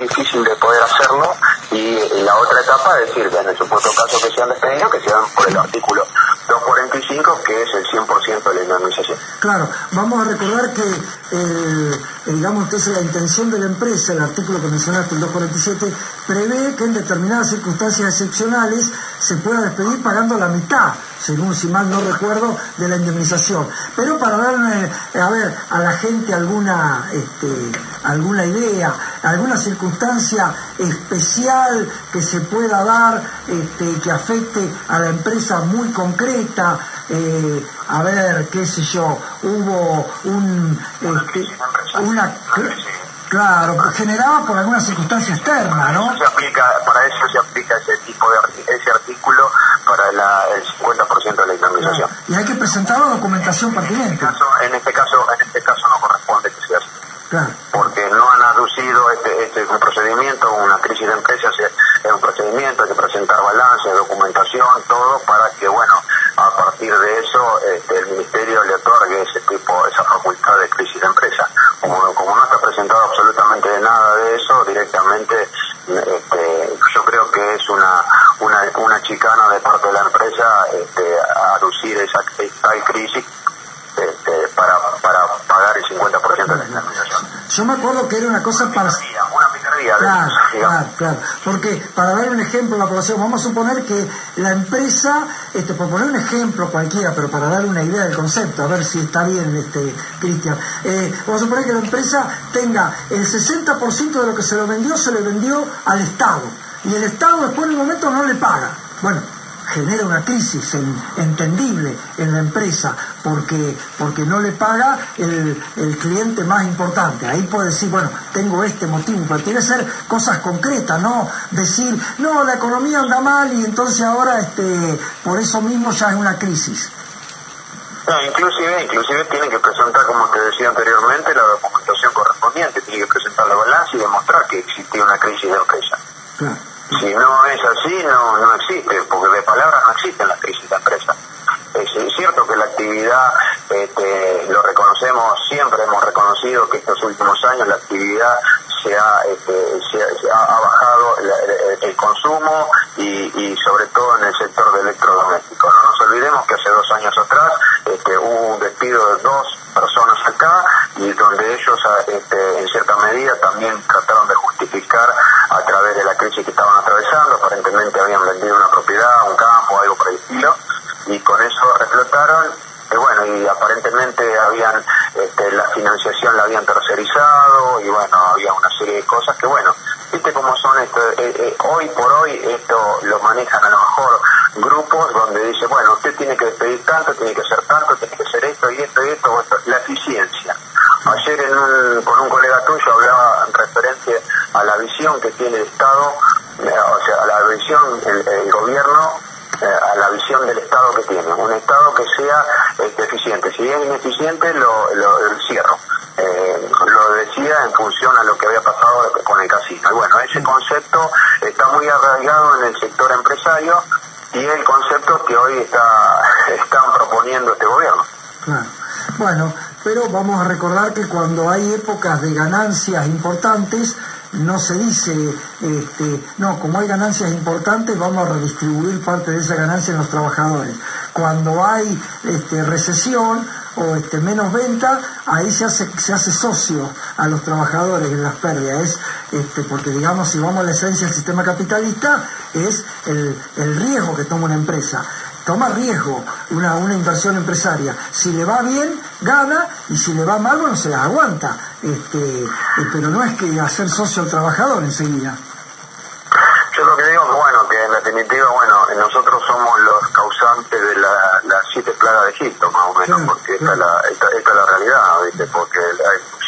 difícil de poder hacerlo y la otra etapa es decir, en el supuesto caso que sean despedidos, que sean por el artículo 245, que es el 100% de la indemnización. Claro, vamos a recordar que, eh, digamos que es la intención de la empresa, el artículo que mencionaste, el 247, prevé que en determinadas circunstancias excepcionales se pueda despedir pagando la mitad, según si mal no recuerdo, de la indemnización. Pero para darle, a ver, a la gente alguna, este, alguna idea, alguna circunstancia especial que se pueda dar, este, que afecte a la empresa muy concreta, eh, a ver, qué sé yo, hubo un, este, una, claro, generada por alguna circunstancia externa, ¿no? Se aplica, para eso se aplica ese tipo de ese artículo para la, el 50% de la indemnización. Y hay que presentar la documentación pertinente. En este caso, en este caso, no corresponde que sea así. Claro. Un procedimiento, una crisis de empresas es un procedimiento, hay que presentar balance, documentación, todo para que, bueno, a partir de eso este, el Ministerio le otorgue ese tipo, esa facultad de crisis de empresa. Como, como no está presentado absolutamente nada de eso, directamente este, yo creo que es una, una, una chicana de parte de la empresa este, aducir esa, esa crisis este, para, para pagar el 50% de la indemnización. Yo me acuerdo que era una cosa para... Claro, claro, claro. Porque, para dar un ejemplo a la población, vamos a suponer que la empresa, este, por poner un ejemplo cualquiera, pero para dar una idea del concepto, a ver si está bien, este, Cristian, eh, vamos a suponer que la empresa tenga el 60% de lo que se lo vendió, se le vendió al Estado. Y el Estado después en un momento no le paga. Bueno, genera una crisis entendible en la empresa porque, porque no le paga el, cliente más importante. Ahí puede decir, bueno, tengo este motivo, pero tiene que ser cosas concretas, no decir, no, la economía anda mal y entonces ahora este, por eso mismo ya es una crisis. No, inclusive, inclusive tienen que presentar, como te decía anteriormente, la documentación correspondiente, tiene que presentar la balanza y demostrar que existía una crisis de empresa. Claro. Si no es así, no, no existe, porque de palabras no existen las crisis de empresa. Es, cierto que la actividad, este, lo reconocemos, siempre hemos reconocido que estos últimos años la actividad se ha, este, se ha, bajado el, consumo y, sobre todo en el sector de electrodoméstico. No nos olvidemos que hace dos años atrás este, hubo un despido de dos personas acá y donde ellos este, en cierta medida también trataron de justificar a través de la crisis que estaban atravesando, aparentemente habían vendido una propiedad, un campo, algo por el estilo, y con eso reflotaron y bueno, y aparentemente habían, este, la financiación la habían y bueno, había una serie de cosas que bueno, viste cómo son esto, eh, eh, hoy por hoy esto lo manejan a lo mejor grupos donde dice, bueno, usted tiene que despedir tanto, tiene que hacer tanto, tiene que hacer esto y esto y esto, la eficiencia. Ayer en un, con un colega tuyo hablaba en referencia a la visión que tiene el Estado, eh, o sea, a la visión, el gobierno eh, a la visión del Estado que tiene, un Estado que sea este, eficiente. Si es ineficiente, lo, cierro. Eh, lo decía en función a lo que había pasado con el casino. Y bueno, ese concepto está muy arraigado en el sector empresario y es el concepto que hoy está están proponiendo este gobierno. Bueno, pero vamos a recordar que cuando hay épocas de ganancias importantes, no se dice, este, no, como hay ganancias importantes, vamos a redistribuir parte de esa ganancia en los trabajadores. Cuando hay este, recesión o este, menos venta, ahí se hace, socio a los trabajadores en las pérdidas. porque, digamos, si vamos a la esencia del sistema capitalista, es el riesgo que toma una empresa toma riesgo una, una inversión empresaria. Si le va bien, gana, y si le va mal, bueno, se la aguanta. Este, eh, pero no es que hacer socio al trabajador enseguida. Yo lo que digo que, bueno, que en definitiva, bueno, nosotros somos los causantes de las siete plagas de Egipto, más o menos, porque esta, es la, esta, es la realidad, ¿viste? Porque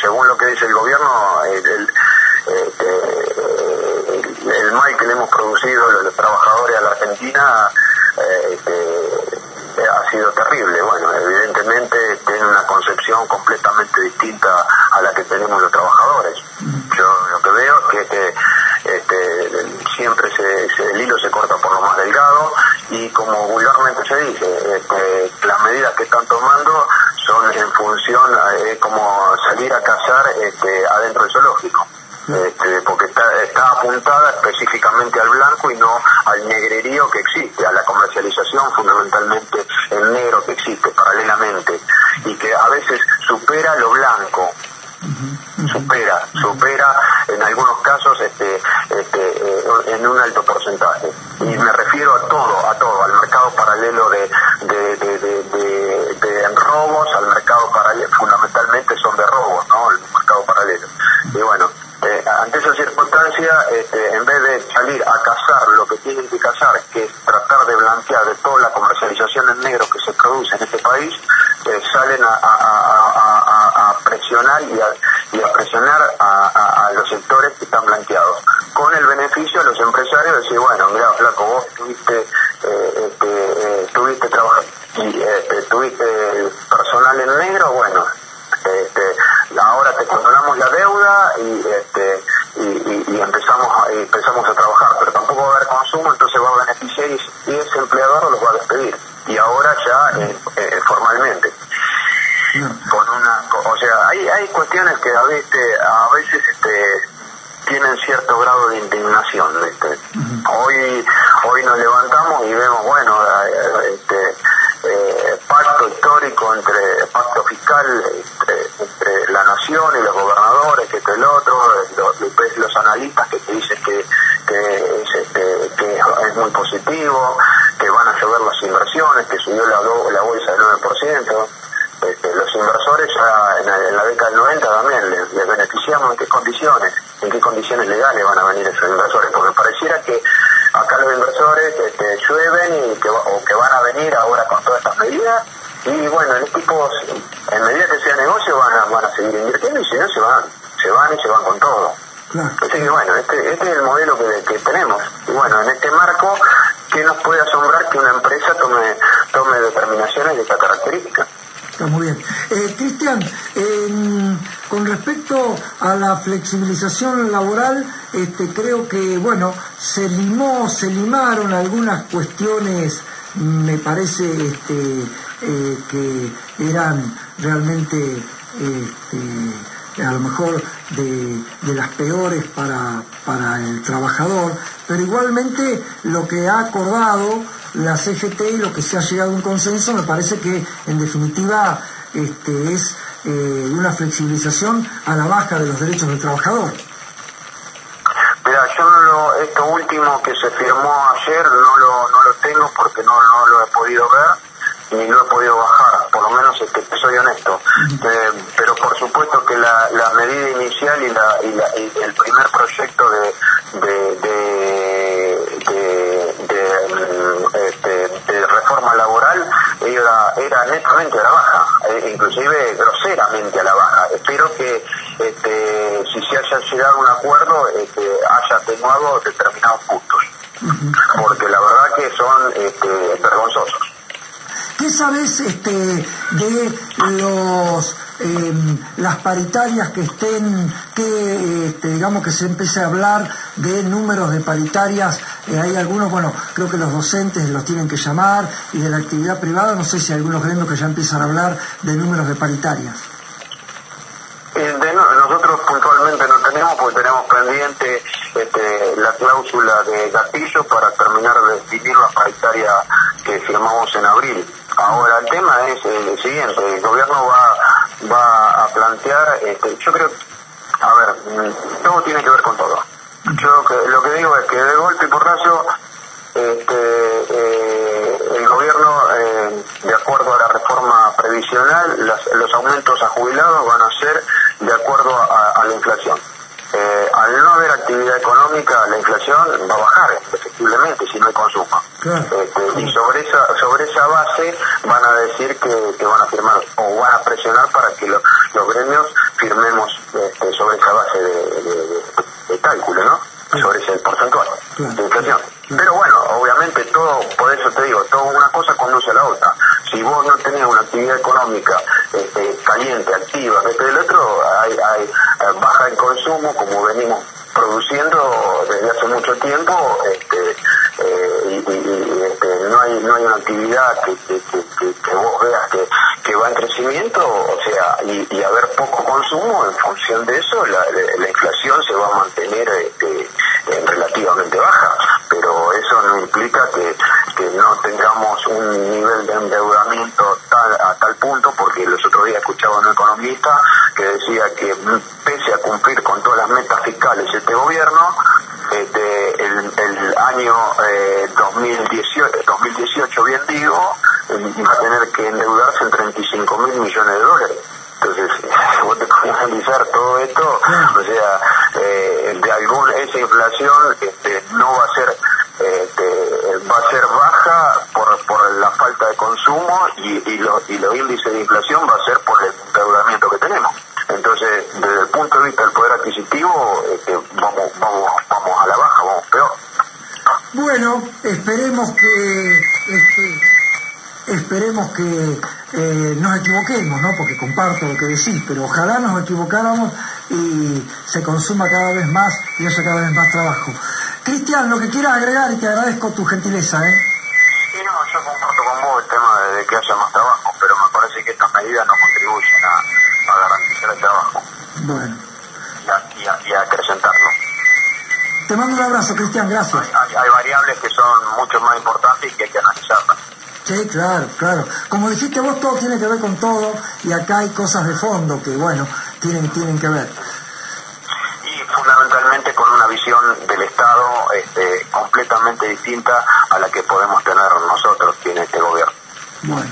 según lo que dice el gobierno, el, este, los trabajadores a la Argentina eh, ha sido terrible. Bueno, evidentemente tiene una concepción completamente distinta a la que tenemos los trabajadores. Yo lo que veo es que este, siempre se, el hilo se corta por lo más delgado y como vulgarmente se dice, este, las medidas que están tomando son en función, es como salir a cazar este, adentro del zoológico. Este, porque está, está apuntada específicamente al blanco y no al negrerío que existe, a la comercialización fundamentalmente en negro que existe paralelamente y que a veces supera lo blanco supera, supera en algunos casos este, este, eh, en un alto porcentaje. Y me refiero a todo, a todo, al mercado paralelo de, de, de, de, robos, al mercado paralelo, fundamentalmente son de robos, ¿no? El mercado paralelo. Y bueno, eh, ante esa circunstancia, este, en vez de salir a cazar lo tienen que es tratar de blanquear de toda la comercialización en negro que se produce en este país, eh, salen a, presionar y a, presionar a, los sectores que están blanqueados, con el beneficio a los empresarios de decir, bueno, mira, flaco, vos tuviste, eh, este, tuviste trabajo y este, tuviste personal en negro, bueno, este, ahora te condonamos la deuda y, este, y, empezamos, a, empezamos a trabajar, pero tampoco va a haber consumo, entonces va a beneficiar y, ese empleador los va a despedir. Y ahora ya eh, eh, formalmente. Con una, o sea, hay, hay cuestiones que a veces, a veces este, tienen cierto grado de indignación. Hoy hoy nos levantamos y vemos, bueno, eh, este, eh, pacto histórico entre pacto fiscal entre, la nación y los gobernadores, que este el otro, los, los analistas que te dicen que, que, es, este, que es muy positivo, que van a llover las inversiones, que subió la, la bolsa del 9%. Este, los inversores ya en la, década del 90 también les, beneficiamos en qué condiciones, en qué condiciones legales van a venir esos inversores, porque pareciera que acá los inversores este, llueven y que, o que van a venir ahora con todas estas medidas y bueno, en equipos, en medida que sea negocio van a, van a seguir invirtiendo y si no se van, se van y se van con todo. Así que bueno, este, este es el modelo que, que tenemos. Y bueno, en este marco, ¿qué nos puede asombrar que una empresa tome, tome determinaciones de esta característica? Está muy bien. Eh, Cristian, con respecto a la flexibilización laboral, este, creo que, bueno, se limó, se limaron algunas cuestiones, me parece, este, eh, que eran realmente, este, a lo mejor, de, de las peores para, para el trabajador, pero igualmente lo que ha acordado la CGT y lo que se ha llegado a un consenso me parece que en definitiva este, es eh, una flexibilización a la baja de los derechos del trabajador. Mira, yo no lo, esto último que se firmó ayer no lo, no lo tengo porque no, no lo he podido ver ni lo he podido bajar, por lo menos este, soy honesto. Eh, pero por supuesto que la, la medida inicial y, la, y, la, y el primer proyecto de, de, de, de, este, de reforma laboral era, era netamente a la baja, eh, inclusive groseramente a la baja. Espero que este, si se haya llegado a un acuerdo este, haya atenuado determinados puntos, porque la verdad que son este, vergonzosos. ¿Qué sabes este, de los Em, las paritarias que estén, que este, digamos que se empiece a hablar de números de paritarias, eh, hay algunos, bueno, creo que los docentes los tienen que llamar y de la actividad privada, no sé si hay algunos gremios que ya empiezan a hablar de números de paritarias. Eh, nosotros puntualmente no tenemos porque tenemos pendiente este, la cláusula de gatillo para terminar de definir la paritaria que firmamos en abril. Ahora, el tema es el siguiente, el gobierno va, va a plantear, este, yo creo, a ver, mm, todo tiene que ver con todo. Yo lo que digo es que de golpe y porrazo, este, eh, el gobierno, eh, de acuerdo a la reforma previsional, los aumentos a jubilados van a ser de acuerdo a la inflación. Eh, al no haber actividad económica, la inflación va a bajar efectivamente si no hay consumo. Este, y sobre esa sobre esa base van a decir que, van a firmar o van a presionar para que los gremios firmemos este, sobre esa de, inflación. Pero bueno, eso te digo, toda una cosa conduce a la otra. Si vos no tenés una actividad económica este, caliente, activa, este el otro, hay, hay eh, baja en consumo, como venimos produciendo desde hace mucho tiempo, este, eh, y, este, no hay no hay una actividad que, que, vos veas que, que, va en crecimiento, o sea, y, y haber poco consumo, en función de eso, la, la inflación se va a mantener este, relativamente baja, pero eso no implica que, no tengamos un nivel de endeudamiento tal, a tal punto, porque los otros días escuchaba a un economista que decía que pese a cumplir con todas las metas fiscales este gobierno, este, el, el año eh, 2018, 2018, bien digo, va a tener que endeudarse en 35 mil millones de dólares. Entonces, vos te analizar todo esto, o sea, eh, de algún, esa inflación este, no va a ser este, va a ser baja por, por la falta de consumo y, y, y los índices de inflación va a ser por el endeudamiento que tenemos. Entonces, desde el punto de vista del poder adquisitivo, este, vamos, vamos, vamos a la baja, vamos peor. Bueno, esperemos que este, esperemos que eh, nos equivoquemos, ¿no? Porque comparto lo que decís, pero ojalá nos equivocáramos y se consuma cada vez más y haya cada vez más trabajo. Cristian, lo que quieras agregar y te agradezco tu gentileza, ¿eh? Sí, no, yo comparto con vos el tema de, que haya más trabajo, pero me parece que estas medidas no contribuyen a, garantizar el trabajo. Bueno. Y a, y, acrecentarlo. Te mando un abrazo, Cristian, gracias. Hay, hay, variables que son mucho más importantes y que hay que analizarlas. Sí, claro, claro. Como dijiste vos, todo tiene que ver con todo y acá hay cosas de fondo que, bueno, tienen, tienen que ver fundamentalmente con una visión del Estado este, completamente distinta a la que podemos tener nosotros en este gobierno. Bueno,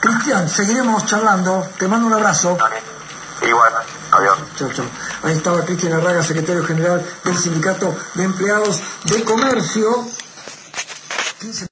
Cristian, seguiremos charlando. Te mando un abrazo. Igual, adiós. Chao, chao. Ahí estaba Cristian Arraga, secretario general del Sindicato de Empleados de Comercio.